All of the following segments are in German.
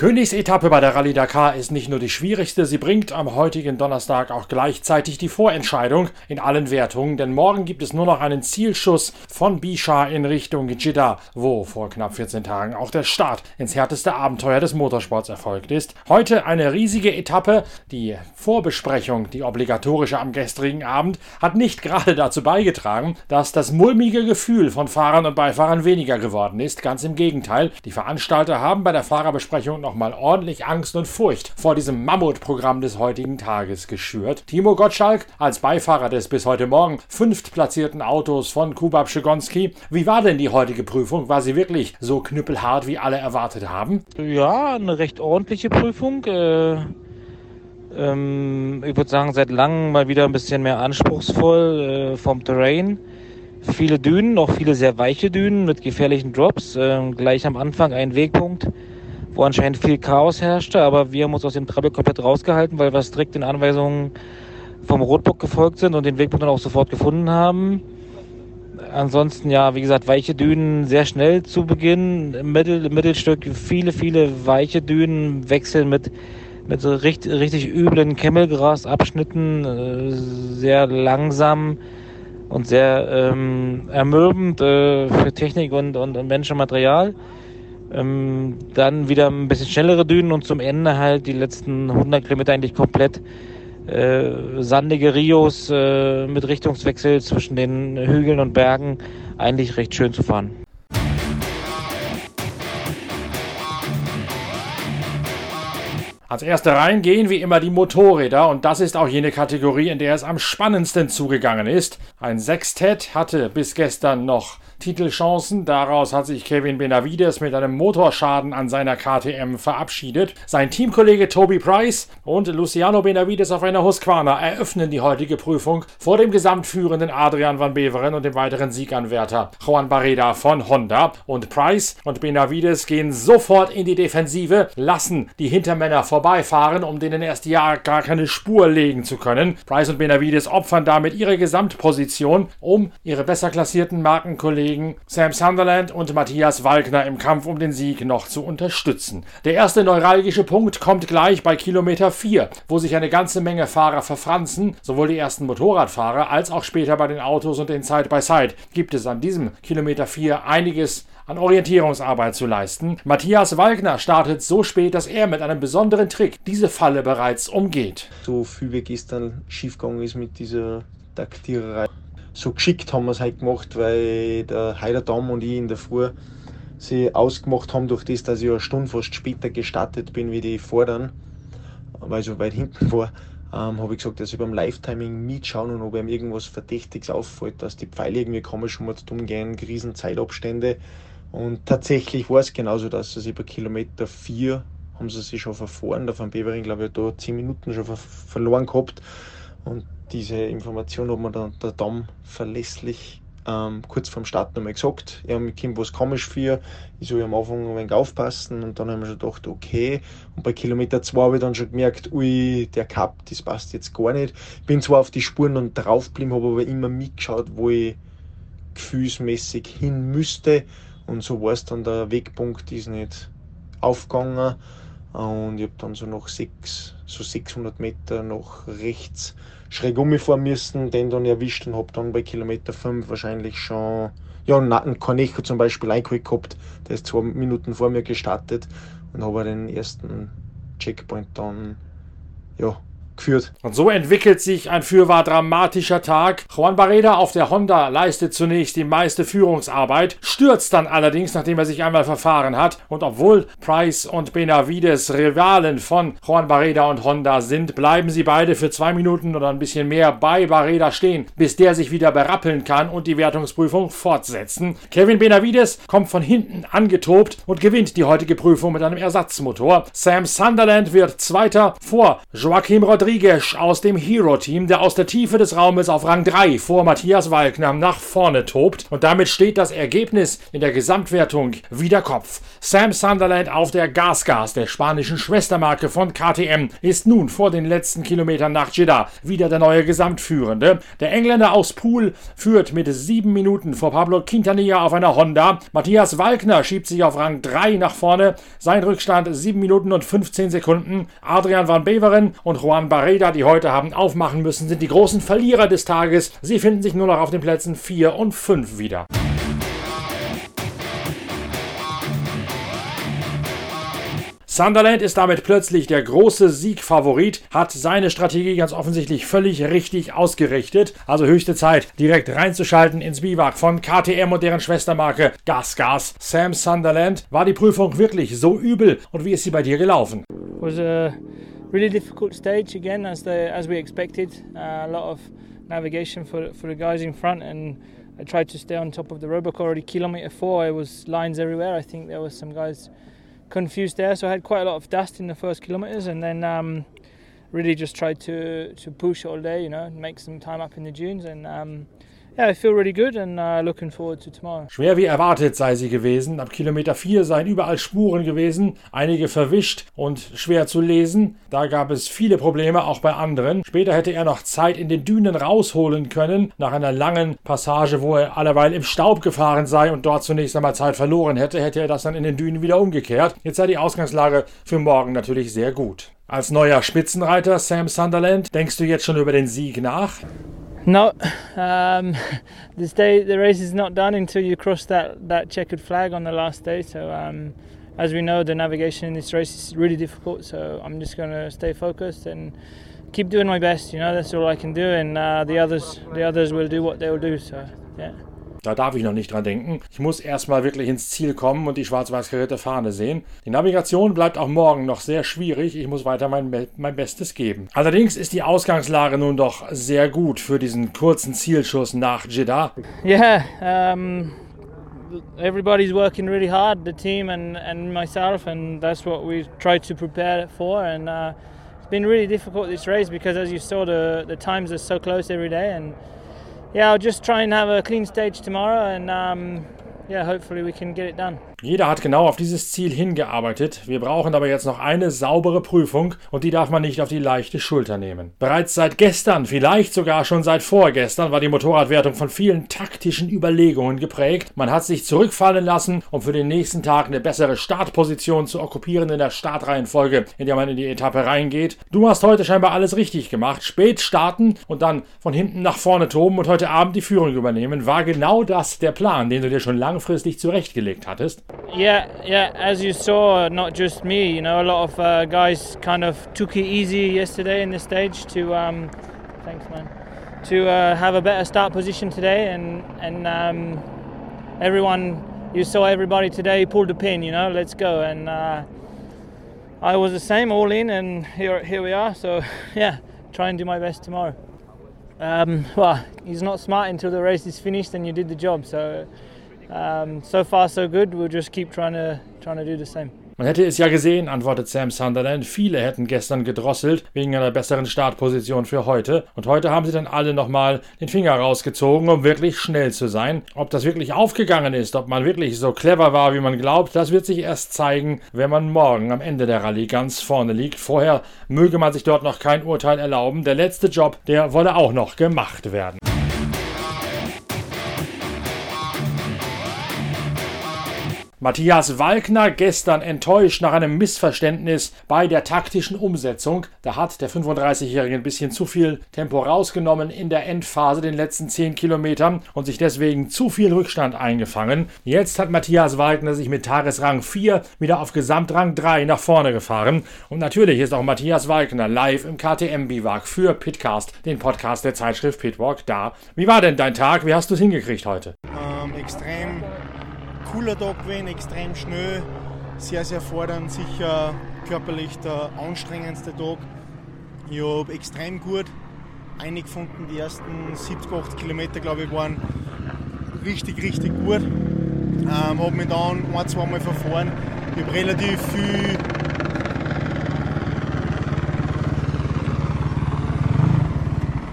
Königsetappe bei der Rallye Dakar ist nicht nur die schwierigste, sie bringt am heutigen Donnerstag auch gleichzeitig die Vorentscheidung in allen Wertungen, denn morgen gibt es nur noch einen Zielschuss von Bishar in Richtung Jeddah, wo vor knapp 14 Tagen auch der Start ins härteste Abenteuer des Motorsports erfolgt ist. Heute eine riesige Etappe. Die Vorbesprechung, die obligatorische am gestrigen Abend, hat nicht gerade dazu beigetragen, dass das mulmige Gefühl von Fahrern und Beifahrern weniger geworden ist. Ganz im Gegenteil, die Veranstalter haben bei der Fahrerbesprechung Besprechung nochmal ordentlich Angst und Furcht vor diesem Mammutprogramm des heutigen Tages geschürt. Timo Gottschalk als Beifahrer des bis heute Morgen fünftplatzierten Autos von Kubab Schigonski. Wie war denn die heutige Prüfung? War sie wirklich so knüppelhart, wie alle erwartet haben? Ja, eine recht ordentliche Prüfung. Äh, ähm, ich würde sagen, seit langem mal wieder ein bisschen mehr anspruchsvoll äh, vom Terrain. Viele Dünen, auch viele sehr weiche Dünen mit gefährlichen Drops. Äh, gleich am Anfang ein Wegpunkt, wo anscheinend viel Chaos herrschte, aber wir haben uns aus dem Trouble komplett rausgehalten, weil wir strikt den Anweisungen vom Rotbook gefolgt sind und den Wegpunkt dann auch sofort gefunden haben. Ansonsten, ja, wie gesagt, weiche Dünen sehr schnell zu Beginn. Im, Mittel, Mittelstück viele, viele weiche Dünen wechseln mit, mit so richtig, richtig üblen Kemmelgrasabschnitten, äh, sehr langsam und sehr ähm, ermürbend äh, für Technik und, und, und Mensch und Material. Ähm, dann wieder ein bisschen schnellere Dünen und zum Ende halt die letzten 100 Kilometer eigentlich komplett äh, sandige Rios äh, mit Richtungswechsel zwischen den Hügeln und Bergen eigentlich recht schön zu fahren. Als erste reingehen wie immer die Motorräder und das ist auch jene Kategorie, in der es am spannendsten zugegangen ist. Ein Sextett hatte bis gestern noch Titelchancen. Daraus hat sich Kevin Benavides mit einem Motorschaden an seiner KTM verabschiedet. Sein Teamkollege Toby Price und Luciano Benavides auf einer Husqvarna eröffnen die heutige Prüfung vor dem gesamtführenden Adrian van Beveren und dem weiteren Sieganwärter Juan Barreda von Honda. Und Price und Benavides gehen sofort in die Defensive, lassen die Hintermänner vorbeifahren, um denen erst ja gar keine Spur legen zu können. Price und Benavides opfern damit ihre Gesamtposition, um ihre besser klassierten Markenkollegen Kollegen Sam Sunderland und Matthias Walkner im Kampf um den Sieg noch zu unterstützen. Der erste neuralgische Punkt kommt gleich bei Kilometer 4, wo sich eine ganze Menge Fahrer verfranzen. Sowohl die ersten Motorradfahrer als auch später bei den Autos und den Side-by-Side gibt es an diesem Kilometer 4 einiges an Orientierungsarbeit zu leisten. Matthias Walkner startet so spät, dass er mit einem besonderen Trick diese Falle bereits umgeht. So viel wie gestern schiefgegangen ist mit dieser Taktiererei so geschickt haben wir es halt gemacht, weil der Heider Damm und ich in der Früh sie ausgemacht haben, durch das, dass ich eine Stunde fast später gestartet bin, wie die vorderen, weil ich so weit hinten war, ähm, habe ich gesagt, dass ich beim Live-Timing mitschauen und ob ihm irgendwas Verdächtiges auffällt, dass die Pfeile irgendwie komisch umgehen, Krisenzeitabstände. Und tatsächlich war es genauso, dass sie bei Kilometer 4 haben sie sich schon verfahren. Der Van Bevering, glaube ich, da 10 Minuten schon verloren gehabt. Und diese Information hat mir dann der Dom verlässlich ähm, kurz vorm Start nochmal gesagt. Er hat mich Kim was komisch für, ich soll am Anfang ein wenig aufpassen und dann haben wir schon gedacht, okay. Und bei Kilometer 2 habe ich dann schon gemerkt, ui, der Cup, das passt jetzt gar nicht. Bin zwar auf die Spuren und drauf geblieben, habe aber immer mitgeschaut, wo ich gefühlsmäßig hin müsste. Und so war es dann, der Wegpunkt ist nicht aufgegangen. Und ich habe dann so nach sechs, so 600 Meter nach rechts schräg umfahren müssen, den dann erwischt und habe dann bei Kilometer 5 wahrscheinlich schon ja, einen Cornejo zum Beispiel eingeholt gehabt. Der ist zwei Minuten vor mir gestartet und habe den ersten Checkpoint dann ja, geführt. Und so entwickelt sich ein fürwahr dramatischer Tag. Juan Barreda auf der Honda leistet zunächst die meiste Führungsarbeit, stürzt dann allerdings, nachdem er sich einmal verfahren hat. Und obwohl Price und Benavides Rivalen von Juan Barreda und Honda sind, bleiben sie beide für zwei Minuten oder ein bisschen mehr bei Barreda stehen, bis der sich wieder berappeln kann und die Wertungsprüfung fortsetzen. Kevin Benavides kommt von hinten angetobt und gewinnt die heutige Prüfung mit einem Ersatzmotor. Sam Sunderland wird Zweiter vor Joaquim Rodriguez Rodriguez aus dem Hero-Team, der aus der Tiefe des Raumes auf Rang 3 vor Matthias Walkner nach vorne tobt. Und damit steht das Ergebnis in der Gesamtwertung wieder Kopf. Sam Sunderland auf der Gasgas, der spanischen Schwestermarke von KTM, ist nun vor den letzten Kilometern nach Jeddah wieder der neue Gesamtführende. Der Engländer aus Pool führt mit sieben Minuten vor Pablo Quintanilla auf einer Honda. Matthias Walkner schiebt sich auf Rang 3 nach vorne. Sein Rückstand 7 Minuten und 15 Sekunden. Adrian van Beveren und Juan Barreda, die heute haben aufmachen müssen, sind die großen Verlierer des Tages. Sie finden sich nur noch auf den Plätzen 4 und 5 wieder. Sunderland ist damit plötzlich der große Siegfavorit, hat seine Strategie ganz offensichtlich völlig richtig ausgerichtet. Also höchste Zeit, direkt reinzuschalten ins Biwak von KTM und deren Schwestermarke Gas Gas. Sam Sunderland, war die Prüfung wirklich so übel und wie ist sie bei dir gelaufen? Was a really difficult stage again, as the as we expected. Uh, a lot of navigation for for the guys in front and. I tried to stay on top of the roadblock already. Kilometer four, it was lines everywhere. I think there was some guys confused there. So I had quite a lot of dust in the first kilometers, and then um, really just tried to to push all day, you know, make some time up in the dunes, and um, yeah, I feel really good and uh, looking forward to tomorrow. Schwer wie erwartet sei sie gewesen. Ab Kilometer 4 seien überall Spuren gewesen, einige verwischt und schwer zu lesen. Da gab es viele Probleme, auch bei anderen. Später hätte er noch Zeit in den Dünen rausholen können, nach einer langen Passage, wo er alleweil im Staub gefahren sei und dort zunächst einmal Zeit verloren hätte, hätte er das dann in den Dünen wieder umgekehrt. Jetzt sei die Ausgangslage für morgen natürlich sehr gut. Als neuer Spitzenreiter Sam Sunderland, denkst du jetzt schon über den Sieg nach? No, um, this day the race is not done until you cross that, that checkered flag on the last day. So, um, as we know, the navigation in this race is really difficult. So, I'm just going to stay focused and keep doing my best. You know, that's all I can do, and uh, the others, the others will do what they will do. So, yeah. Da darf ich noch nicht dran denken. Ich muss erstmal wirklich ins Ziel kommen und die schwarz-weiß karierte Fahne sehen. Die Navigation bleibt auch morgen noch sehr schwierig. Ich muss weiter mein, mein Bestes geben. Allerdings ist die Ausgangslage nun doch sehr gut für diesen kurzen Zielschuss nach Jeddah. Yeah, um, everybody's working really hard, the team and, and myself, and that's what we tried to prepare for. And uh, it's been really difficult this race because, as you saw, the, the times are so close every day. and yeah, I'll just try and have a clean stage tomorrow and um, yeah, hopefully we can get it done. Jeder hat genau auf dieses Ziel hingearbeitet. Wir brauchen aber jetzt noch eine saubere Prüfung und die darf man nicht auf die leichte Schulter nehmen. Bereits seit gestern, vielleicht sogar schon seit vorgestern, war die Motorradwertung von vielen taktischen Überlegungen geprägt. Man hat sich zurückfallen lassen, um für den nächsten Tag eine bessere Startposition zu okkupieren in der Startreihenfolge, in der man in die Etappe reingeht. Du hast heute scheinbar alles richtig gemacht. Spät starten und dann von hinten nach vorne toben und heute Abend die Führung übernehmen. War genau das der Plan, den du dir schon langfristig zurechtgelegt hattest? Yeah, yeah. As you saw, not just me. You know, a lot of uh, guys kind of took it easy yesterday in the stage to. Um, thanks, man. To uh, have a better start position today, and and um, everyone, you saw everybody today pulled the pin. You know, let's go. And uh, I was the same, all in, and here here we are. So yeah, try and do my best tomorrow. Um, well, he's not smart until the race is finished and you did the job. So um, so far so good. We'll just keep trying to trying to do the same. Man hätte es ja gesehen, antwortet Sam Sunderland. Viele hätten gestern gedrosselt wegen einer besseren Startposition für heute. Und heute haben sie dann alle nochmal den Finger rausgezogen, um wirklich schnell zu sein. Ob das wirklich aufgegangen ist, ob man wirklich so clever war, wie man glaubt, das wird sich erst zeigen, wenn man morgen am Ende der Rallye ganz vorne liegt. Vorher möge man sich dort noch kein Urteil erlauben. Der letzte Job, der wolle auch noch gemacht werden. Matthias Walkner gestern enttäuscht nach einem Missverständnis bei der taktischen Umsetzung. Da hat der 35-Jährige ein bisschen zu viel Tempo rausgenommen in der Endphase, den letzten 10 Kilometern und sich deswegen zu viel Rückstand eingefangen. Jetzt hat Matthias Walkner sich mit Tagesrang 4 wieder auf Gesamtrang 3 nach vorne gefahren. Und natürlich ist auch Matthias Walkner live im KTM-Biwak für Pitcast, den Podcast der Zeitschrift Pitwalk, da. Wie war denn dein Tag? Wie hast du es hingekriegt heute? Ähm, extrem cooler Tag gewesen, extrem schnell, sehr, sehr fordernd, sicher körperlich der anstrengendste Tag. Ich habe extrem gut eingefunden, die ersten 70, 80 Kilometer, glaube ich, waren richtig, richtig gut. Ähm, habe mich dann ein, zwei Mal verfahren. Ich habe relativ viel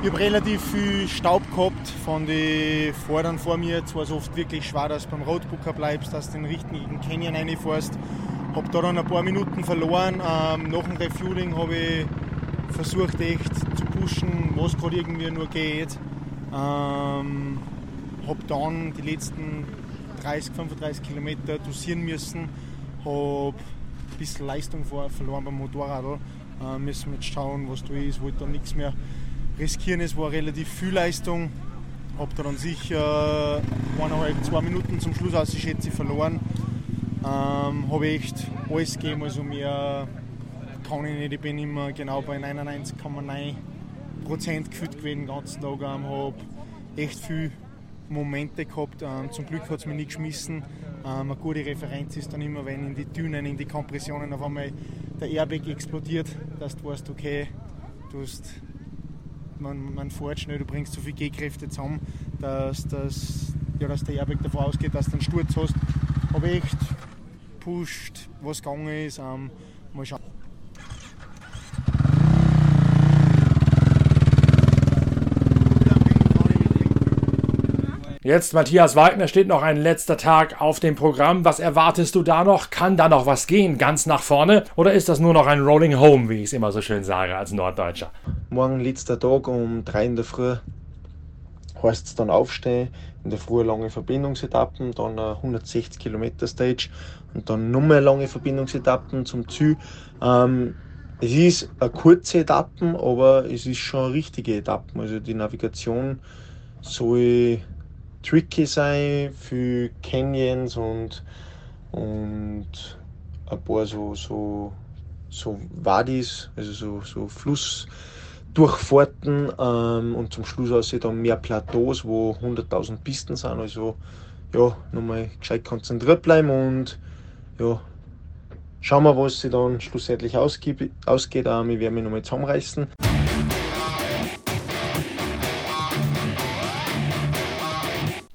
ich habe relativ viel Staub gehabt von den Vordern vor mir. Es war so oft wirklich schwer, dass du beim Roadbooker bleibst, dass du den richtigen Canyon reinfährst. Habe da dann ein paar Minuten verloren. Ähm, nach dem Refueling habe ich versucht echt zu pushen, was gerade irgendwie nur geht. Ähm, habe dann die letzten 30, 35 Kilometer dosieren müssen. Habe ein bisschen Leistung verloren beim Motorrad. Äh, müssen wir jetzt schauen, was da ist. Wollte dann nichts mehr riskieren. Es war relativ viel Leistung. Habe da dann sicher eineinhalb, zwei Minuten zum Schluss aus, ich schätze, verloren. Ähm, habe echt alles gegeben, also mehr kann ich nicht. Ich bin immer genau bei 99,9 Prozent gefühlt gewesen den ganzen Tag. Ähm, habe echt viele Momente gehabt. Ähm, zum Glück hat es mich nicht geschmissen. Ähm, eine gute Referenz ist dann immer, wenn in die Dünen, in die Kompressionen auf einmal der Airbag explodiert, dass du weißt, okay, du hast, man, man fährt schnell, du bringst so viele G-Kräfte zusammen, dass, dass, ja, dass der Airbag davon ausgeht, dass du einen Sturz hast. Habe echt pusht, was gegangen ist. Ähm, mal schauen. Jetzt, Matthias Wagner, steht noch ein letzter Tag auf dem Programm. Was erwartest du da noch? Kann da noch was gehen, ganz nach vorne? Oder ist das nur noch ein Rolling Home, wie ich es immer so schön sage als Norddeutscher? Morgen letzter Tag um 3 in der Früh heißt es dann aufstehen. In der Früh lange Verbindungsetappen, dann eine 160 Kilometer Stage und dann nochmal lange Verbindungsetappen zum Ziel. Ähm, es ist eine kurze Etappen, aber es ist schon eine richtige Etappen. Also die Navigation soll tricky sein für Canyons und, und ein paar so, so, so Wadis, also so, so Flussdurchfahrten ähm, und zum Schluss aussieht dann mehr Plateaus, wo 100.000 Pisten sind. Also ja, nochmal gescheit konzentriert bleiben und ja, schauen wir, was sie dann schlussendlich ausgeht. ausgeht. Ähm, ich werde mich nochmal zusammenreißen.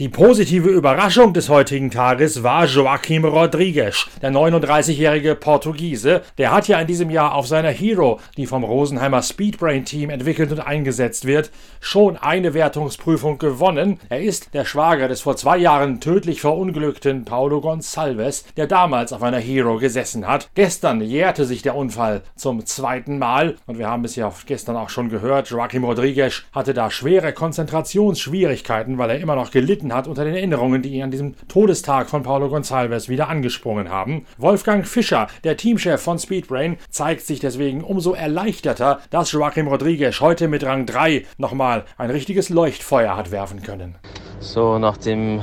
Die positive Überraschung des heutigen Tages war Joaquim Rodrigues, der 39-jährige Portugiese. Der hat ja in diesem Jahr auf seiner Hero, die vom Rosenheimer Speedbrain Team entwickelt und eingesetzt wird, schon eine Wertungsprüfung gewonnen. Er ist der Schwager des vor zwei Jahren tödlich verunglückten Paulo Gonçalves, der damals auf einer Hero gesessen hat. Gestern jährte sich der Unfall zum zweiten Mal und wir haben es ja gestern auch schon gehört, Joaquim Rodrigues hatte da schwere Konzentrationsschwierigkeiten, weil er immer noch gelitten hat unter den Erinnerungen, die ihn an diesem Todestag von Paulo Gonçalves wieder angesprungen haben. Wolfgang Fischer, der Teamchef von Speedbrain, zeigt sich deswegen umso erleichterter, dass Joaquim Rodriguez heute mit Rang 3 nochmal ein richtiges Leuchtfeuer hat werfen können. So nach dem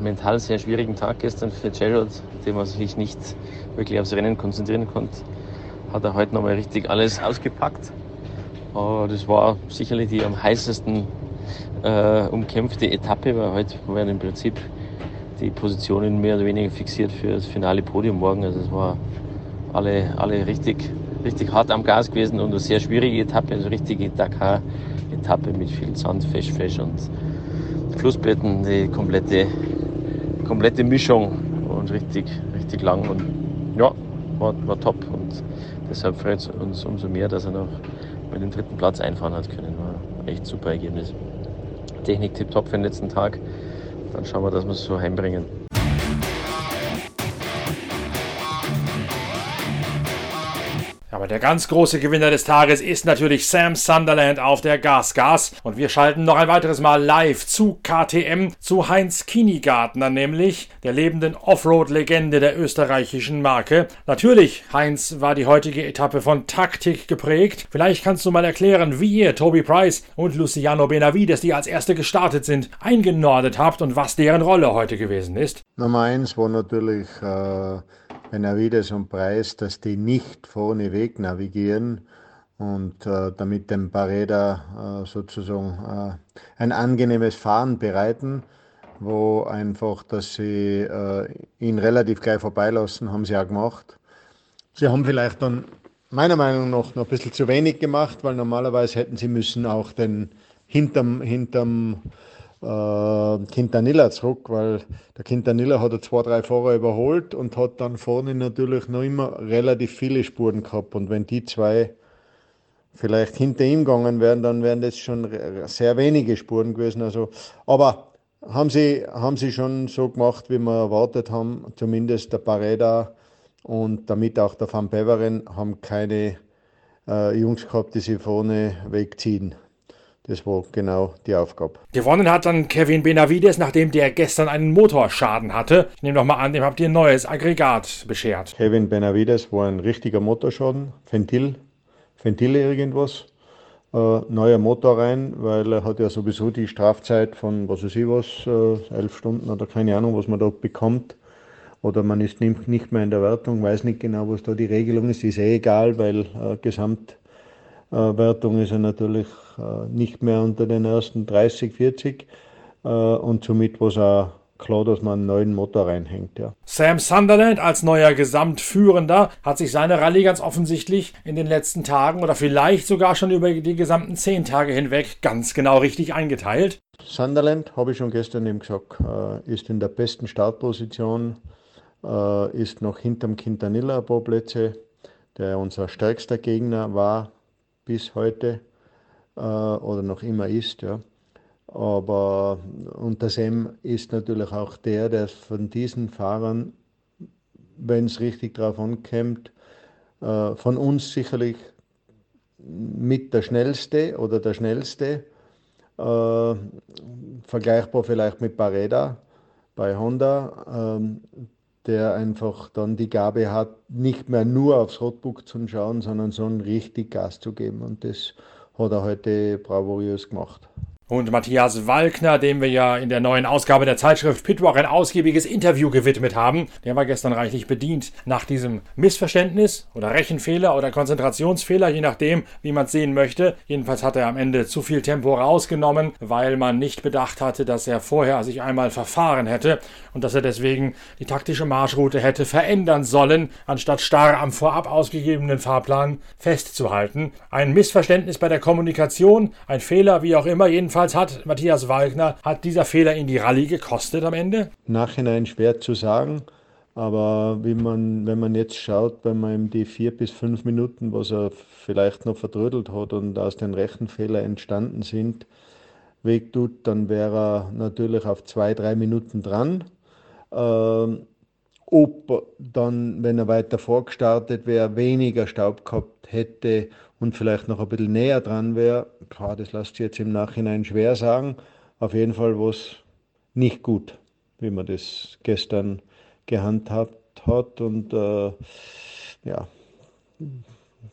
mental sehr schwierigen Tag gestern für Gerald, dem er sich nicht wirklich aufs Rennen konzentrieren konnte, hat er heute nochmal richtig alles ausgepackt. Das war sicherlich die am heißesten äh, umkämpfte Etappe, weil heute waren im Prinzip die Positionen mehr oder weniger fixiert für das finale Podium morgen. Also es war alle, alle richtig, richtig hart am Gas gewesen und eine sehr schwierige Etappe, also richtige Dakar-Etappe mit viel Sand, Fesch, Fesch und Flussbetten, die komplette, komplette Mischung und richtig, richtig lang und ja, war, war top und deshalb freut es uns umso mehr, dass er noch mit dem dritten Platz einfahren hat können. War echt super Ergebnis. Technik tipptopp für den letzten Tag. Dann schauen wir, dass wir es so heimbringen. Aber der ganz große Gewinner des Tages ist natürlich Sam Sunderland auf der Gas-Gas. Und wir schalten noch ein weiteres Mal live zu KTM, zu Heinz Kinigartner, nämlich der lebenden Offroad-Legende der österreichischen Marke. Natürlich, Heinz, war die heutige Etappe von Taktik geprägt. Vielleicht kannst du mal erklären, wie ihr Toby Price und Luciano Benavides, die als erste gestartet sind, eingenordet habt und was deren Rolle heute gewesen ist. Nummer eins war natürlich äh Benavides und Preis, dass die nicht vorne weg navigieren und äh, damit dem Barreda äh, sozusagen äh, ein angenehmes Fahren bereiten, wo einfach, dass sie äh, ihn relativ gleich vorbeilassen, haben sie auch gemacht. Sie haben vielleicht dann meiner Meinung nach noch ein bisschen zu wenig gemacht, weil normalerweise hätten sie müssen auch den hinterm, hinterm äh, Quintanilla zurück, weil der Quintanilla hat zwei, drei Fahrer überholt und hat dann vorne natürlich noch immer relativ viele Spuren gehabt. Und wenn die zwei vielleicht hinter ihm gegangen wären, dann wären das schon sehr wenige Spuren gewesen. Also, aber haben sie, haben sie schon so gemacht, wie wir erwartet haben. Zumindest der Pareda und damit auch der Van Beveren haben keine äh, Jungs gehabt, die sie vorne wegziehen. Das war genau die Aufgabe. Gewonnen hat dann Kevin Benavides, nachdem der gestern einen Motorschaden hatte. Ich nehme doch mal an, dem habt ihr ein neues Aggregat beschert. Kevin Benavides war ein richtiger Motorschaden. Ventil, Ventil irgendwas. Äh, neuer Motor rein, weil er hat ja sowieso die Strafzeit von, was weiß ich was, äh, elf Stunden oder keine Ahnung, was man da bekommt. Oder man ist nicht mehr in der Wertung, weiß nicht genau, was da die Regelung ist, ist eh egal, weil äh, Gesamtwertung ist er natürlich äh, nicht mehr unter den ersten 30, 40 äh, und somit war es auch klar, dass man einen neuen Motor reinhängt. Ja. Sam Sunderland als neuer Gesamtführender hat sich seine Rallye ganz offensichtlich in den letzten Tagen oder vielleicht sogar schon über die gesamten zehn Tage hinweg ganz genau richtig eingeteilt. Sunderland, habe ich schon gestern eben gesagt, äh, ist in der besten Startposition, ist noch hinterm Quintanilla ein paar Plätze, der unser stärkster Gegner war bis heute äh, oder noch immer ist. Ja. Aber unter Sem ist natürlich auch der, der von diesen Fahrern, wenn es richtig drauf ankommt, äh, von uns sicherlich mit der schnellste oder der schnellste, äh, vergleichbar vielleicht mit Barreda bei Honda, ähm, der einfach dann die Gabe hat, nicht mehr nur aufs Rotbuch zu schauen, sondern so richtig Gas zu geben. Und das hat er heute bravourös gemacht. Und Matthias Walkner, dem wir ja in der neuen Ausgabe der Zeitschrift Pitwalk ein ausgiebiges Interview gewidmet haben, der war gestern reichlich bedient. Nach diesem Missverständnis oder Rechenfehler oder Konzentrationsfehler, je nachdem, wie man es sehen möchte. Jedenfalls hat er am Ende zu viel Tempo rausgenommen, weil man nicht bedacht hatte, dass er vorher sich einmal verfahren hätte und dass er deswegen die taktische Marschroute hätte verändern sollen, anstatt starr am vorab ausgegebenen Fahrplan festzuhalten. Ein Missverständnis bei der Kommunikation, ein Fehler, wie auch immer, jedenfalls Jedenfalls hat Matthias Wagner, hat dieser Fehler in die Rallye gekostet am Ende? Nachhinein schwer zu sagen. Aber wie man, wenn man jetzt schaut, bei meinem die vier bis fünf Minuten, was er vielleicht noch verdrödelt hat und aus den Rechenfehler entstanden sind, weg tut, dann wäre er natürlich auf zwei, drei Minuten dran. Ähm, ob dann, wenn er weiter vorgestartet wäre, weniger Staub gehabt hätte und vielleicht noch ein bisschen näher dran wäre, das lässt sich jetzt im Nachhinein schwer sagen. Auf jeden Fall war es nicht gut, wie man das gestern gehandhabt hat und äh, ja,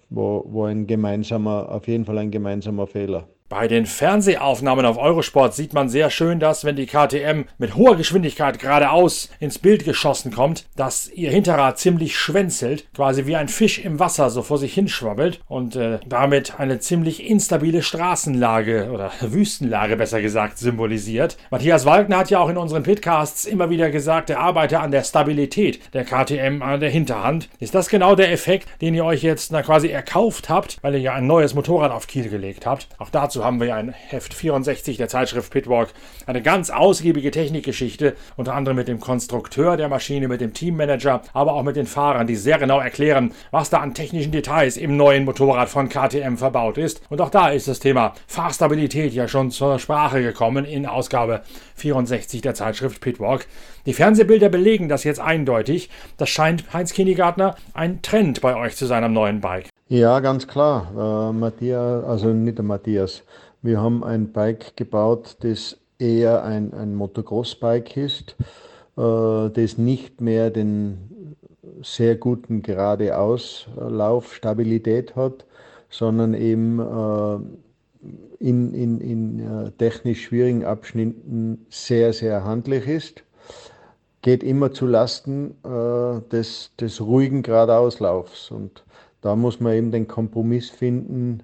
war, war ein gemeinsamer, auf jeden Fall ein gemeinsamer Fehler. Bei den Fernsehaufnahmen auf Eurosport sieht man sehr schön, dass, wenn die KTM mit hoher Geschwindigkeit geradeaus ins Bild geschossen kommt, dass ihr Hinterrad ziemlich schwänzelt, quasi wie ein Fisch im Wasser so vor sich hinschwabbelt und äh, damit eine ziemlich instabile Straßenlage oder Wüstenlage besser gesagt symbolisiert. Matthias Walkner hat ja auch in unseren Pitcasts immer wieder gesagt, er arbeite an der Stabilität der KTM an der Hinterhand. Ist das genau der Effekt, den ihr euch jetzt na, quasi erkauft habt, weil ihr ja ein neues Motorrad auf Kiel gelegt habt? Auch dazu haben wir ja in Heft 64 der Zeitschrift Pitwalk eine ganz ausgiebige Technikgeschichte, unter anderem mit dem Konstrukteur der Maschine, mit dem Teammanager, aber auch mit den Fahrern, die sehr genau erklären, was da an technischen Details im neuen Motorrad von KTM verbaut ist. Und auch da ist das Thema Fahrstabilität ja schon zur Sprache gekommen in Ausgabe 64 der Zeitschrift Pitwalk. Die Fernsehbilder belegen das jetzt eindeutig. Das scheint Heinz Kinnegartner ein Trend bei euch zu seinem neuen Bike. Ja, ganz klar. Äh, Matthias, also nicht der Matthias. Wir haben ein Bike gebaut, das eher ein, ein Motocross-Bike ist, äh, das nicht mehr den sehr guten geradeauslauf Stabilität hat, sondern eben äh, in, in, in äh, technisch schwierigen Abschnitten sehr, sehr handlich ist. Geht immer zu Lasten äh, des, des ruhigen Geradeauslaufs. Und da muss man eben den Kompromiss finden,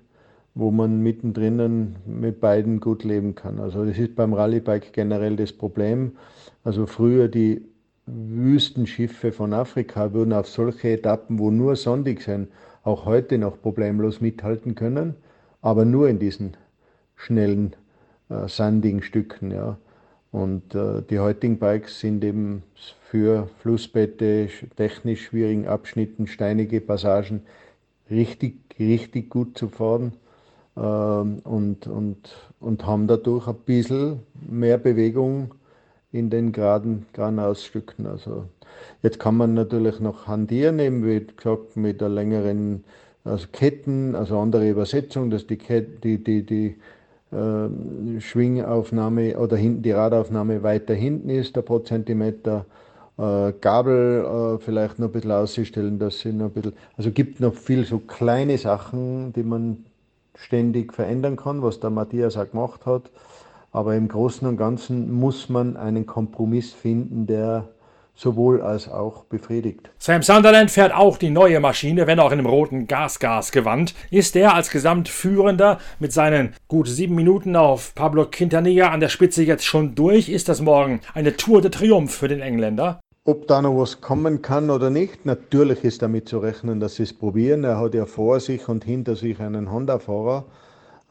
wo man mittendrin mit beiden gut leben kann. Also das ist beim Rallye-Bike generell das Problem. Also früher die Wüstenschiffe von Afrika würden auf solche Etappen, wo nur sondig sind, auch heute noch problemlos mithalten können, aber nur in diesen schnellen, äh, sandigen Stücken. Ja. Und äh, die heutigen Bikes sind eben für Flussbette, technisch schwierigen Abschnitten, steinige Passagen richtig, richtig gut zu fahren. äh, und, und, und haben dadurch ein bisschen mehr Bewegung in den geraden, geraden Ausstücken. Also jetzt kann man natürlich noch handieren, eben wie gesagt, mit der längeren also Ketten, also andere Übersetzung, dass die, Kette, die, die, die äh, Schwingaufnahme oder hinten die Radaufnahme weiter hinten ist, der pro Zentimeter. Äh, Gabel äh, vielleicht noch ein bisschen auszustellen, dass sie noch ein bisschen, also gibt noch viel so kleine Sachen, die man ständig verändern kann, was der Matthias auch gemacht hat. Aber im Großen und Ganzen muss man einen Kompromiss finden, der sowohl als auch befriedigt. Sam Sunderland fährt auch die neue Maschine, wenn auch in einem roten Gas-Gas-Gewand. Ist er als Gesamtführender mit seinen gut sieben Minuten auf Pablo Quintanilla an der Spitze jetzt schon durch? Ist das morgen eine Tour de Triumph für den Engländer? Ob da noch was kommen kann oder nicht, natürlich ist damit zu rechnen, dass sie es probieren. Er hat ja vor sich und hinter sich einen Honda-Fahrer,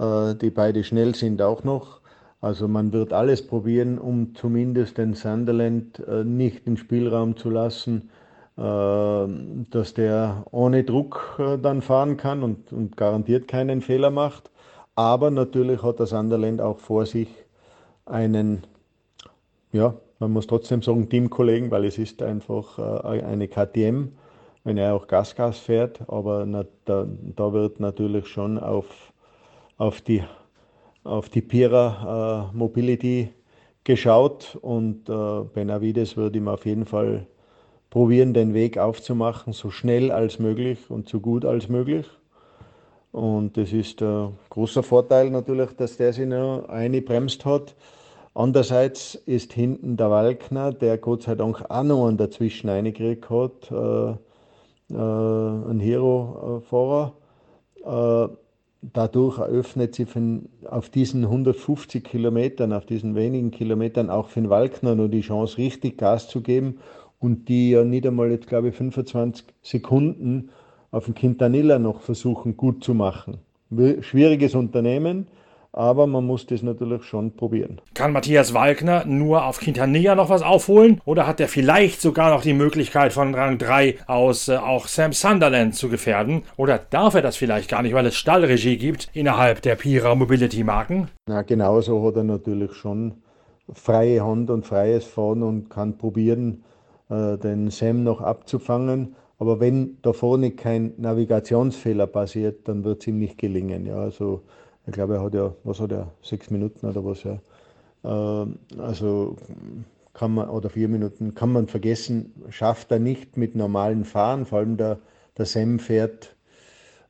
äh, die beide schnell sind auch noch. Also man wird alles probieren, um zumindest den Sunderland äh, nicht den Spielraum zu lassen, äh, dass der ohne Druck dann fahren kann und, und, garantiert keinen Fehler macht. Aber natürlich hat der Sunderland auch vor sich einen, ja, man muss trotzdem sagen, Teamkollegen, weil es ist einfach eine KTM, wenn er auch Gas-Gas fährt. Aber da, da wird natürlich schon auf, auf die auf die Pira äh, Mobility geschaut und äh, Benavides würde ihm auf jeden Fall probieren, den Weg aufzumachen, so schnell als möglich und so gut als möglich. Und das ist ein großer Vorteil natürlich, dass der sich noch eingebremst hat. Andererseits ist hinten der Walkner, der Gott sei Dank auch noch einen dazwischen eingekriegt hat, äh, äh, ein Hero-Fahrer. Äh, dadurch eröffnet sich von, auf diesen 150 Kilometern, auf diesen wenigen Kilometern auch für den Walkner nur die Chance, richtig Gas zu geben und die ja nicht einmal jetzt, glaube ich, 25 Sekunden auf dem Quintanilla noch versuchen gut zu machen. Schwieriges Unternehmen, aber man muss das natürlich schon probieren. Kann Matthias Walkner nur auf Quintanilla noch was aufholen oder hat er vielleicht sogar noch die Möglichkeit von Rang 3 aus äh, auch Sam Sunderland zu gefährden? Oder darf er das vielleicht gar nicht, weil es Stallregie gibt innerhalb der Pira Mobility Marken? Na, genauso hat er natürlich schon freie Hand und freies Fahren und kann probieren, äh, den Sam noch abzufangen. Aber wenn da vorne kein Navigationsfehler passiert, dann wird es ihm nicht gelingen. Ja, also ich glaube, er hat ja, was hat er, sechs Minuten oder was ja. Ähm, also kann man, oder vier Minuten, kann man vergessen, schafft er nicht mit normalen Fahren, vor allem der, der Sam fährt,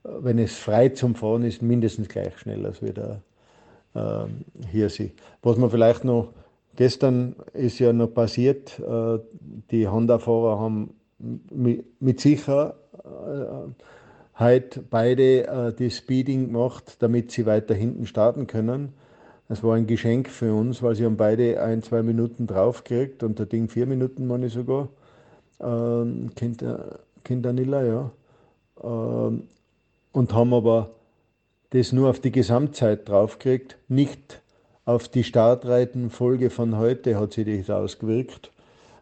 wenn es frei zum Fahren ist, mindestens gleich schnell als wir der äh, hier sie. Was man vielleicht noch, gestern ist ja noch passiert, äh, die Honda-Fahrer haben mit, mit sicher äh, heute beide äh, die Speeding gemacht, damit sie weiter hinten starten können. Es war ein Geschenk für uns, weil sie haben beide ein, zwei Minuten draufgekriegt und der Ding vier Minuten, meine ich sogar. Ähm, kind, Kindanilla, ja. Ähm, und haben aber das nur auf die Gesamtzeit draufgekriegt, nicht auf die Startreitenfolge von heute hat sich das ausgewirkt.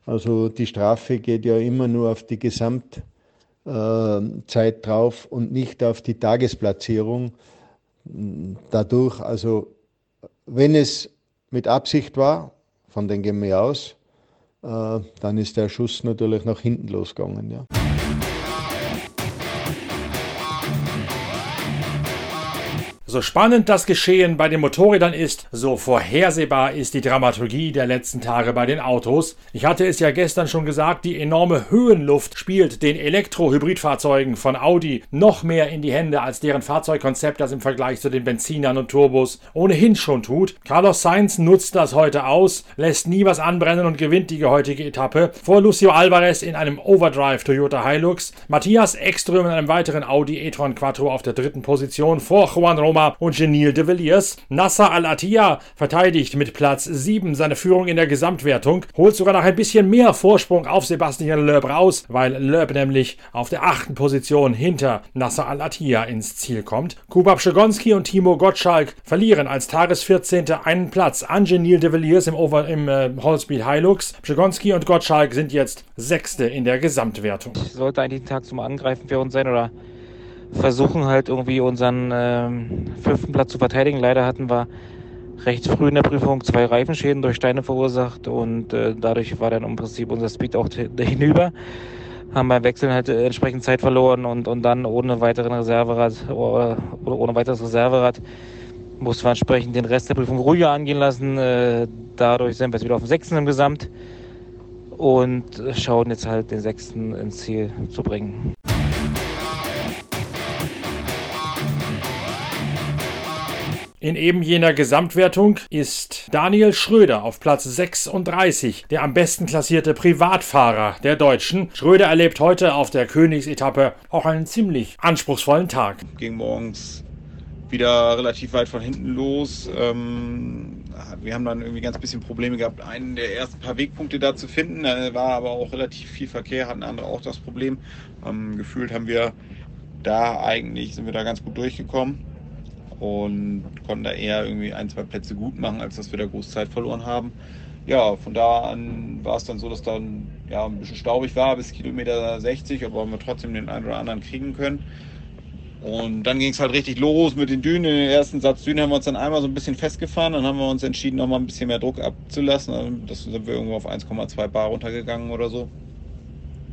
Also die Strafe geht ja immer nur auf die Gesamtzeit äh, Zeit drauf und nicht auf die Tagesplatzierung. Dadurch, also wenn es mit Absicht war, von den gehen wir aus, äh, dann ist der Schuss natürlich nach hinten losgegangen. Ja. So spannend das Geschehen bei den Motorrädern ist, so vorhersehbar ist die Dramaturgie der letzten Tage bei den Autos. Ich hatte es ja gestern schon gesagt, die enorme Höhenluft spielt den Elektro-Hybridfahrzeugen von Audi noch mehr in die Hände, als deren Fahrzeugkonzept das im Vergleich zu den Benzinern und Turbos ohnehin schon tut. Carlos Sainz nutzt das heute aus, lässt nie was anbrennen und gewinnt die heutige Etappe vor Lucio Alvarez in einem Overdrive Toyota Hilux, Matthias Ekström in einem weiteren Audi e-tron Quattro auf der dritten Position vor Juan Roma Und Genil de Villiers. Nasser Al-Attiyah verteidigt mit Platz 7 seine Führung in der Gesamtwertung, holt sogar noch ein bisschen mehr Vorsprung auf Sebastian Loeb raus, weil Loeb nämlich auf der achten Position hinter Nasser Al-Attiyah ins Ziel kommt. Kubab Schegonski und Timo Gottschalk verlieren als Tagesvierzehnte einen Platz an Genil de Villiers im, Over im äh, Hallspeed Hilux. Schegonski und Gottschalk sind jetzt Sechste in der Gesamtwertung. Sollte eigentlich ein Tag zum Angreifen für uns sein oder versuchen halt irgendwie unseren ähm, fünften Platz zu verteidigen. Leider hatten wir recht früh in der Prüfung zwei Reifenschäden durch Steine verursacht und äh, dadurch war dann im Prinzip unser Speed auch hinüber. Haben beim Wechseln halt äh, entsprechend Zeit verloren und, und dann ohne weiteren Reserverad oder, oder ohne weiteres Reserverad mussten wir entsprechend den Rest der Prüfung ruhiger angehen lassen. Äh, dadurch sind wir jetzt wieder auf dem sechsten im Gesamt und schauen jetzt halt den sechsten ins Ziel zu bringen. In eben jener Gesamtwertung ist Daniel Schröder auf Platz 36, der am besten klassierte Privatfahrer der Deutschen. Schröder erlebt heute auf der Königsetappe auch einen ziemlich anspruchsvollen Tag. Ging morgens wieder relativ weit von hinten los. Ähm, wir haben dann irgendwie ganz bisschen Probleme gehabt, einen der ersten paar Wegpunkte da zu finden. Da war aber auch relativ viel Verkehr, hatten andere auch das Problem. Ähm, gefühlt haben wir da eigentlich, sind wir da ganz gut durchgekommen und konnten da eher irgendwie ein, zwei Plätze gut machen, als dass wir da groß Zeit verloren haben. Ja, von da an war es dann so, dass dann ja, ein bisschen staubig war bis Kilometer 60, aber wir trotzdem den einen oder anderen kriegen können. Und dann ging es halt richtig los mit den Dünen. Den ersten Satz Dünen haben wir uns dann einmal so ein bisschen festgefahren. Dann haben wir uns entschieden, nochmal ein bisschen mehr Druck abzulassen. Das sind wir irgendwo auf 1,2 Bar runtergegangen oder so.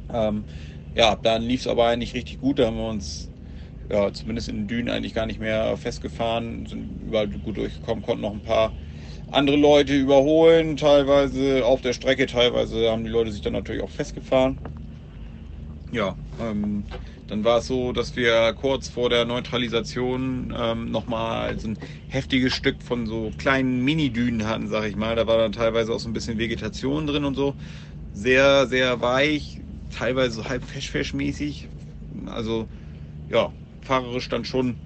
Ähm, ja, dann lief es aber eigentlich richtig gut. Da haben wir uns ja, zumindest in den Dünen eigentlich gar nicht mehr festgefahren, sind überall gut durchgekommen, konnten noch ein paar andere Leute überholen, teilweise auf der Strecke, teilweise haben die Leute sich dann natürlich auch festgefahren. Ja, ähm, dann war es so, dass wir kurz vor der Neutralisation ähm, nochmal so ein heftiges Stück von so kleinen Mini-Dünen hatten, sag ich mal. Da war dann teilweise auch so ein bisschen Vegetation drin und so. Sehr, sehr weich, teilweise so halb fesch-fesch-mäßig. Also, ja, fahrerisch dann schon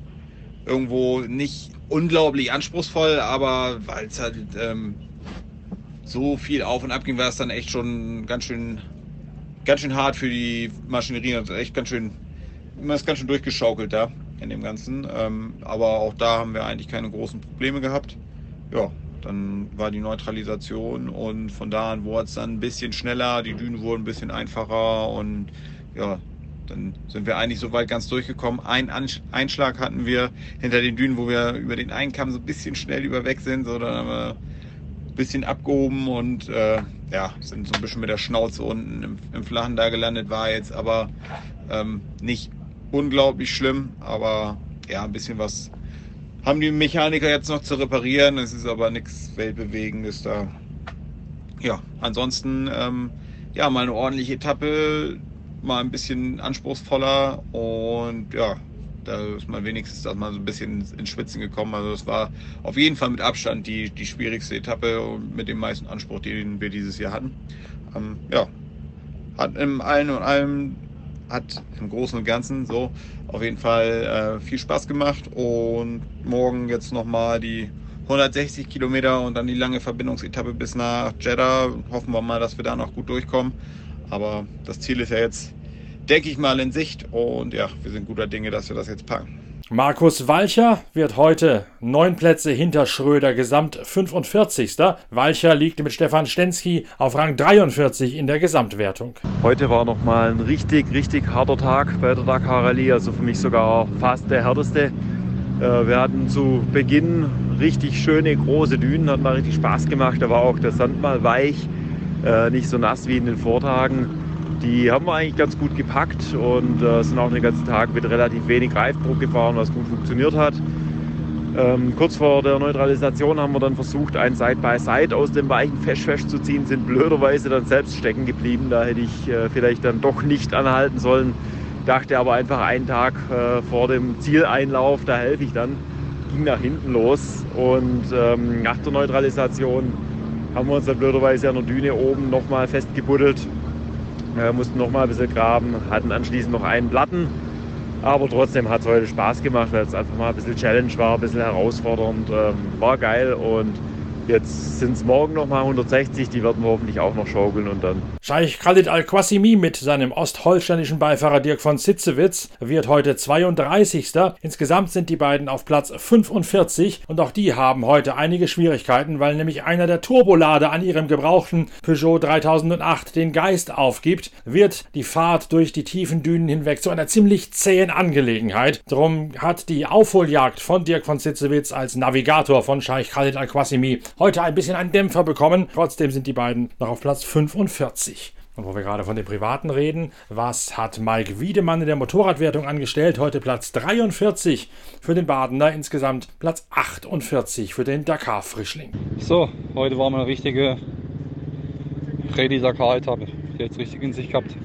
irgendwo nicht unglaublich anspruchsvoll, aber weil es halt ähm, so viel auf und ab ging, war es dann echt schon ganz schön, ganz schön hart für die Maschinerie und echt ganz schön, man ist ganz schön durchgeschaukelt da in dem Ganzen. Ähm, aber auch da haben wir eigentlich keine großen Probleme gehabt. Ja, dann war die Neutralisation und von da an wurde es dann ein bisschen schneller, die Dünen wurden ein bisschen einfacher und ja, dann sind wir eigentlich soweit ganz durchgekommen. Ein Einschlag hatten wir hinter den Dünen, wo wir über den Einkamm so ein bisschen schnell überweg sind. So, dann haben wir ein bisschen abgehoben und äh, ja, sind so ein bisschen mit der Schnauze unten im, im Flachen da gelandet. War jetzt aber ähm, nicht unglaublich schlimm, aber ja, ein bisschen was haben die Mechaniker jetzt noch zu reparieren. Es ist aber nichts Weltbewegendes da. Ja, ansonsten ähm, ja, mal eine ordentliche Etappe mal ein bisschen anspruchsvoller und ja, da ist man wenigstens dass man so ein bisschen ins Schwitzen gekommen. Also es war auf jeden Fall mit Abstand die, die schwierigste Etappe mit dem meisten Anspruch, den wir dieses Jahr hatten. Ähm, ja, hat im allen und allem, hat im Großen und Ganzen so auf jeden Fall äh, viel Spaß gemacht und morgen jetzt nochmal die 160 Kilometer und dann die lange Verbindungsetappe bis nach Jeddah. Hoffen wir mal, dass wir da noch gut durchkommen. Aber das Ziel ist ja jetzt, denke ich mal, in Sicht. Und ja, wir sind guter Dinge, dass wir das jetzt packen. Markus Walcher wird heute neun Plätze hinter Schröder gesamt 45. Walcher liegt mit Stefan Stensky auf Rang 43 in der Gesamtwertung. Heute war nochmal ein richtig, richtig harter Tag bei der Dakar Rallye, also für mich sogar fast der härteste. Äh, wir hatten zu Beginn richtig schöne große Dünen, hat mal richtig Spaß gemacht. Da war auch der Sand mal weich äh, nicht so nass wie in den Vortagen. Die haben wir eigentlich ganz gut gepackt und äh, sind auch den ganzen Tag mit relativ wenig Reifdruck gefahren, was gut funktioniert hat. Ähm, kurz vor der Neutralisation haben wir dann versucht, ein Side-by-Side -Side aus dem weichen Fesch-Fesch zu ziehen, sind blöderweise dann selbst stecken geblieben. Da hätte ich äh, vielleicht dann doch nicht anhalten sollen. Dachte aber einfach einen Tag äh, vor dem Zieleinlauf, da helfe ich dann. Ging nach hinten los und ähm, nach der Neutralisation haben wir uns dann blöderweise an der Düne oben nochmal festgebuddelt. Äh, mussten nochmal ein bisschen graben, hatten anschließend noch einen Platten. Aber trotzdem hat es heute Spaß gemacht, weil es einfach mal ein bisschen Challenge war, ein bisschen herausfordernd. Ähm, war geil und Jetzt sind es morgen nochmal 160, die werden wir hoffentlich auch noch schaukeln und dann. Scheich Khalid Al-Qasimi mit seinem ostholsteinischen Beifahrer Dirk von Sitzewitz wird heute 32. Insgesamt sind die beiden auf Platz 45 und auch die haben heute einige Schwierigkeiten, weil nämlich einer der Turbolader an ihrem gebrauchten Peugeot 3008 den Geist aufgibt, wird die Fahrt durch die tiefen Dünen hinweg zu einer ziemlich zähen Angelegenheit. Darum hat die Aufholjagd von Dirk von Sitzewitz als Navigator von Scheich Khalid Al-Qasimi heute ein bisschen einen Dämpfer bekommen. Trotzdem sind die beiden noch auf Platz 45. Und wo wir gerade von den Privaten reden, was hat Mike Wiedemann in der Motorradwertung angestellt? Heute Platz 43 für den Badener, insgesamt Platz 48 für den Dakar-Frischling. So, heute war mal eine richtige Redi-Dakar-Etappe. Die jetzt richtig in sich gehabt.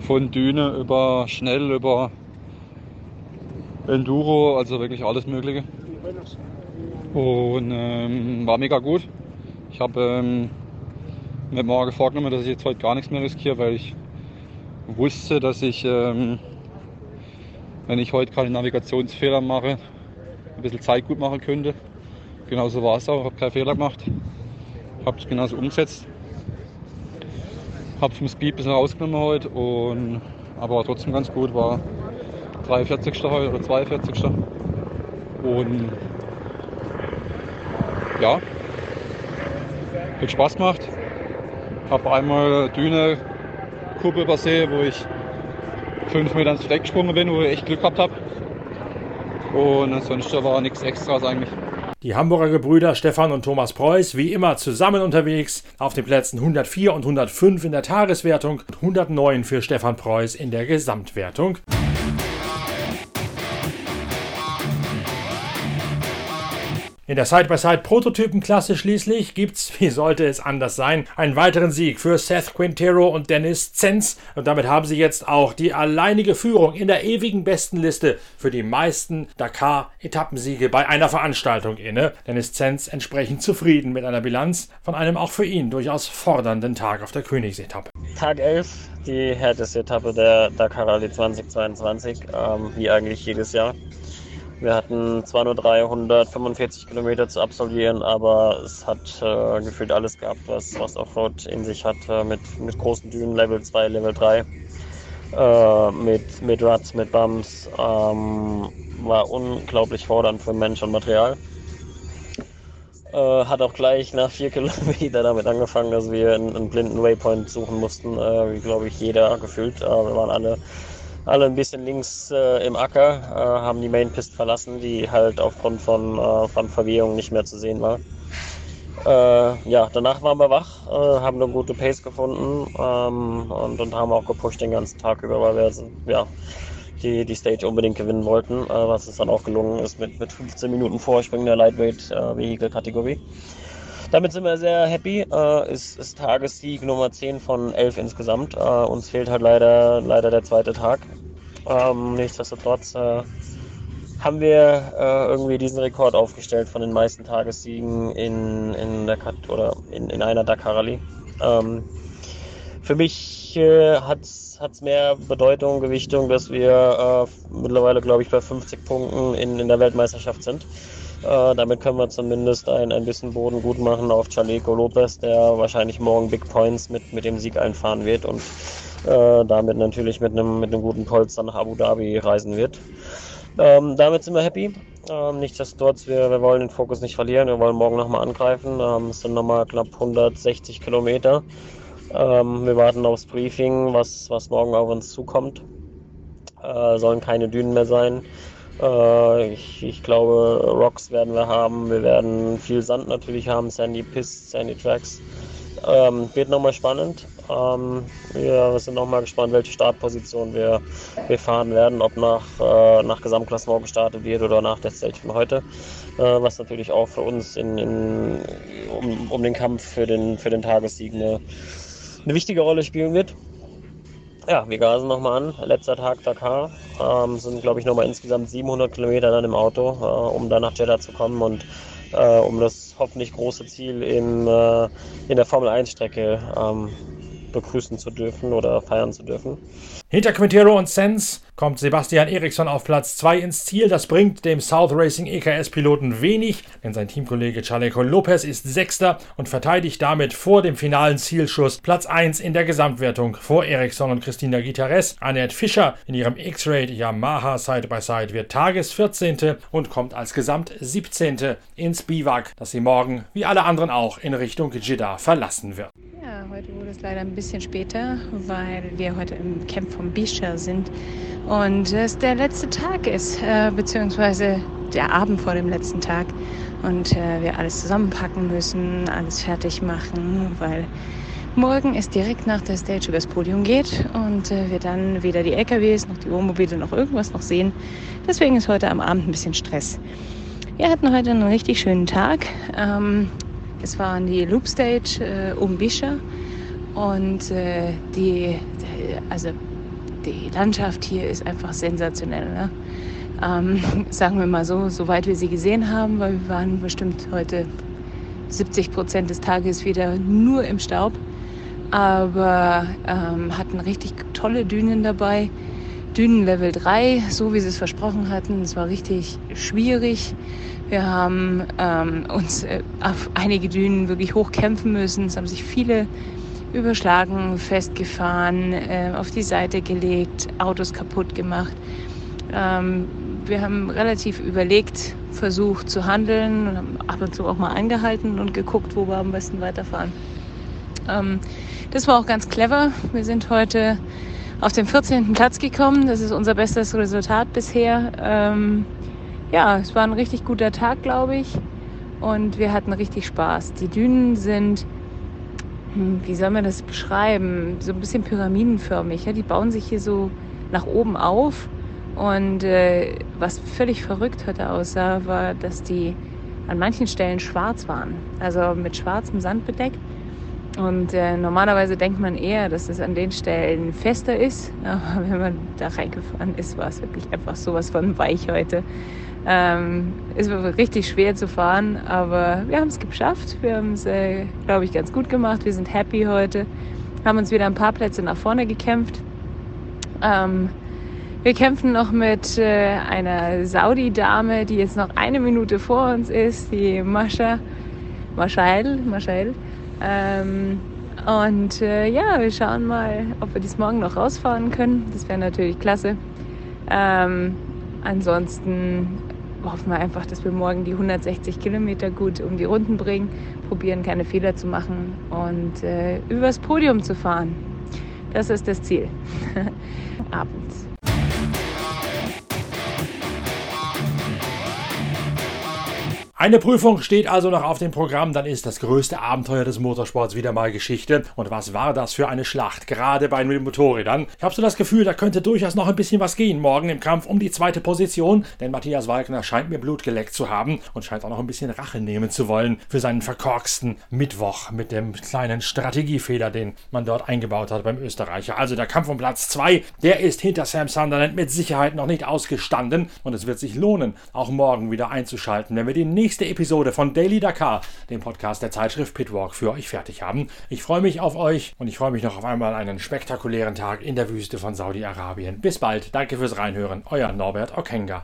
Von Düne über schnell, über Enduro, also wirklich alles Mögliche. Und ähm, war mega gut. Ich habe ähm, mir morgen vorgenommen, dass ich jetzt heute gar nichts mehr riskiere, weil ich wusste, dass ich, ähm, wenn ich heute keine Navigationsfehler mache, ein bisschen Zeit gut machen könnte. Genauso war es auch, habe keinen Fehler gemacht. Habe es genauso umgesetzt. Habe vom Speed ein bisschen rausgenommen heute, und, aber war trotzdem ganz gut. War 43. heute oder 42. Und ja, hat Spaß gemacht. Habe einmal Düne Kuppe übersehen, wo ich fünf Meter ins Fleck gesprungen bin, wo ich echt Glück gehabt habe. Und ansonsten war nichts Extras eigentlich. Die Hamburger Gebrüder Stefan und Thomas Preuß wie immer zusammen unterwegs auf den Plätzen 104 und 105 in der Tageswertung und 109 für Stefan Preuß in der Gesamtwertung. In der Side-by-Side-Prototypenklasse schließlich gibt's, wie sollte es anders sein, einen weiteren Sieg für Seth Quintero und Dennis Zenz. Und damit haben sie jetzt auch die alleinige Führung in der ewigen Bestenliste für die meisten Dakar-Etappensiege bei einer Veranstaltung inne. Dennis Zenz entsprechend zufrieden mit einer Bilanz von einem auch für ihn durchaus fordernden Tag auf der Königsetappe. Tag 11, die härteste Etappe der Dakar Rallye 2022, ähm, wie eigentlich jedes Jahr. Wir hatten zwar nur 345 Kilometer zu absolvieren, aber es hat äh, gefühlt alles gehabt, was, was Offroad in sich hat, äh, mit, mit großen Dünen, Level 2, Level 3, äh, mit, mit Ruts, mit Bumps. Ähm, war unglaublich fordernd für Mensch und Material. Äh, hat auch gleich nach vier Kilometern damit angefangen, dass wir einen, einen blinden Waypoint suchen mussten, äh, wie glaube ich jeder gefühlt. Äh, wir waren alle alle ein bisschen links äh, im Acker, äh, haben die Main Pist verlassen, die halt aufgrund von, äh, von Verwehung nicht mehr zu sehen war. Äh, ja, danach waren wir wach, äh, haben eine gute Pace gefunden ähm, und, und haben auch gepusht den ganzen Tag über, weil wir ja, die, die Stage unbedingt gewinnen wollten, äh, was uns dann auch gelungen ist mit, mit 15 Minuten Vorsprung der Lightweight Vehicle Kategorie. Damit sind wir sehr happy. Äh, ist, ist Tagessieg Nummer 10 von 11 insgesamt. Äh, uns fehlt halt leider, leider der zweite Tag. Ähm, nichtsdestotrotz äh, haben wir äh, irgendwie diesen Rekord aufgestellt von den meisten Tagessiegen in, in, der Kat oder in, in einer Dakar Rallye. Ähm, für mich äh, hat es mehr Bedeutung, Gewichtung, dass wir äh, mittlerweile, glaube ich, bei 50 Punkten in, in der Weltmeisterschaft sind. Äh, damit können wir zumindest ein, ein bisschen Boden gut machen auf Chaleco Lopez, der wahrscheinlich morgen Big Points mit, mit dem Sieg einfahren wird und äh, damit natürlich mit einem, mit guten Polster nach Abu Dhabi reisen wird. Ähm, damit sind wir happy. Ähm, nichtsdestotrotz, wir, wir wollen den Fokus nicht verlieren. Wir wollen morgen nochmal angreifen. Ähm, es sind nochmal knapp 160 Kilometer. Ähm, wir warten aufs Briefing, was, was morgen auf uns zukommt. Äh, sollen keine Dünen mehr sein. Äh, ich, ich, glaube, Rocks werden wir haben. Wir werden viel Sand natürlich haben, Sandy Piss, Sandy Tracks. Ähm, wird nochmal spannend. Ähm, wir sind nochmal gespannt, welche Startposition wir, wir fahren werden, ob nach, äh, nach Gesamtklassement gestartet wird oder nach der Stage von heute. Äh, was natürlich auch für uns in, in, um, um den Kampf für den, für den Tagessieg eine, eine wichtige Rolle spielen wird. Ja, wir gasen nochmal an. Letzter Tag Dakar. Ähm, sind, glaube ich, nochmal insgesamt 700 Kilometer dann im Auto, äh, um dann nach Jeddah zu kommen und äh, um das hoffentlich große Ziel im, äh, in der Formel 1-Strecke ähm, begrüßen zu dürfen oder feiern zu dürfen. Hinter Quintero und Sens kommt Sebastian Eriksson auf Platz 2 ins Ziel. Das bringt dem South Racing EKS-Piloten wenig, denn sein Teamkollege Chaleco Lopez ist Sechster und verteidigt damit vor dem finalen Zielschuss Platz 1 in der Gesamtwertung vor Eriksson und Christina Guitares. Annette Fischer in ihrem X-Raid Yamaha Side-by-Side wird Tages 14. und kommt als Gesamt 17. ins Biwak, das sie morgen, wie alle anderen auch, in Richtung Jeddah verlassen wird. Ja, heute wurde es leider ein bisschen später, weil wir heute im Camp von Bisha sind und es der letzte Tag ist, äh, beziehungsweise der Abend vor dem letzten Tag und äh, wir alles zusammenpacken müssen, alles fertig machen, weil morgen es direkt nach der Stage übers Podium geht und äh, wir dann weder die LKWs noch die Wohnmobile noch irgendwas noch sehen. Deswegen ist heute am Abend ein bisschen Stress. Wir hatten heute einen richtig schönen Tag. Ähm, es war an die Loop Stage äh, um Bischa und äh, die, also die Landschaft hier ist einfach sensationell. Ne? Ähm, sagen wir mal so, soweit wir sie gesehen haben, weil wir waren bestimmt heute 70 Prozent des Tages wieder nur im Staub, aber ähm, hatten richtig tolle Dünen dabei. Dünen Level 3, so wie sie es versprochen hatten. Es war richtig schwierig. Wir haben ähm, uns äh, auf einige Dünen wirklich hochkämpfen müssen. Es haben sich viele überschlagen, festgefahren, äh, auf die Seite gelegt, Autos kaputt gemacht. Ähm, wir haben relativ überlegt versucht zu handeln und haben ab und zu auch mal eingehalten und geguckt, wo wir am besten weiterfahren. Ähm, das war auch ganz clever. Wir sind heute auf den 14. Platz gekommen. Das ist unser bestes Resultat bisher. Ähm, ja, es war ein richtig guter Tag, glaube ich. Und wir hatten richtig Spaß. Die Dünen sind, wie soll man das beschreiben, so ein bisschen pyramidenförmig. Ja? Die bauen sich hier so nach oben auf. Und äh, was völlig verrückt heute aussah, war, dass die an manchen Stellen schwarz waren. Also mit schwarzem Sand bedeckt. Und äh, normalerweise denkt man eher, dass es an den Stellen fester ist. Aber wenn man da reingefahren ist, war es wirklich einfach sowas von weich heute. Ähm, war richtig schwer zu fahren, aber wir haben es geschafft. Wir haben es, äh, glaube ich, ganz gut gemacht. Wir sind happy heute. Haben uns wieder ein paar Plätze nach vorne gekämpft. Ähm, wir kämpfen noch mit äh, einer Saudi-Dame, die jetzt noch eine Minute vor uns ist, die Mascha, Maschael, Maschael. Ähm, und äh, ja, wir schauen mal, ob wir dies morgen noch rausfahren können. Das wäre natürlich klasse. Ähm, ansonsten hoffen wir einfach, dass wir morgen die 160 Kilometer gut um die Runden bringen, probieren keine Fehler zu machen und äh, übers Podium zu fahren. Das ist das Ziel. Abends. Eine Prüfung steht also noch auf dem Programm, dann ist das größte Abenteuer des Motorsports wieder mal Geschichte. Und was war das für eine Schlacht, gerade bei den Motorrädern? Ich habe so das Gefühl, da könnte durchaus noch ein bisschen was gehen morgen im Kampf um die zweite Position, denn Matthias Walkner scheint mir Blut geleckt zu haben und scheint auch noch ein bisschen Rache nehmen zu wollen für seinen verkorksten Mittwoch mit dem kleinen Strategiefehler, den man dort eingebaut hat beim Österreicher. Also der Kampf um Platz 2, der ist hinter Sam Sunderland mit Sicherheit noch nicht ausgestanden und es wird sich lohnen, auch morgen wieder einzuschalten, wenn wir den nächsten nächste Episode von Daily Dakar, dem Podcast der Zeitschrift Pitwalk, für euch fertig haben. Ich freue mich auf euch und ich freue mich noch auf einmal einen spektakulären Tag in der Wüste von Saudi-Arabien. Bis bald, danke fürs Reinhören, euer Norbert Okenga.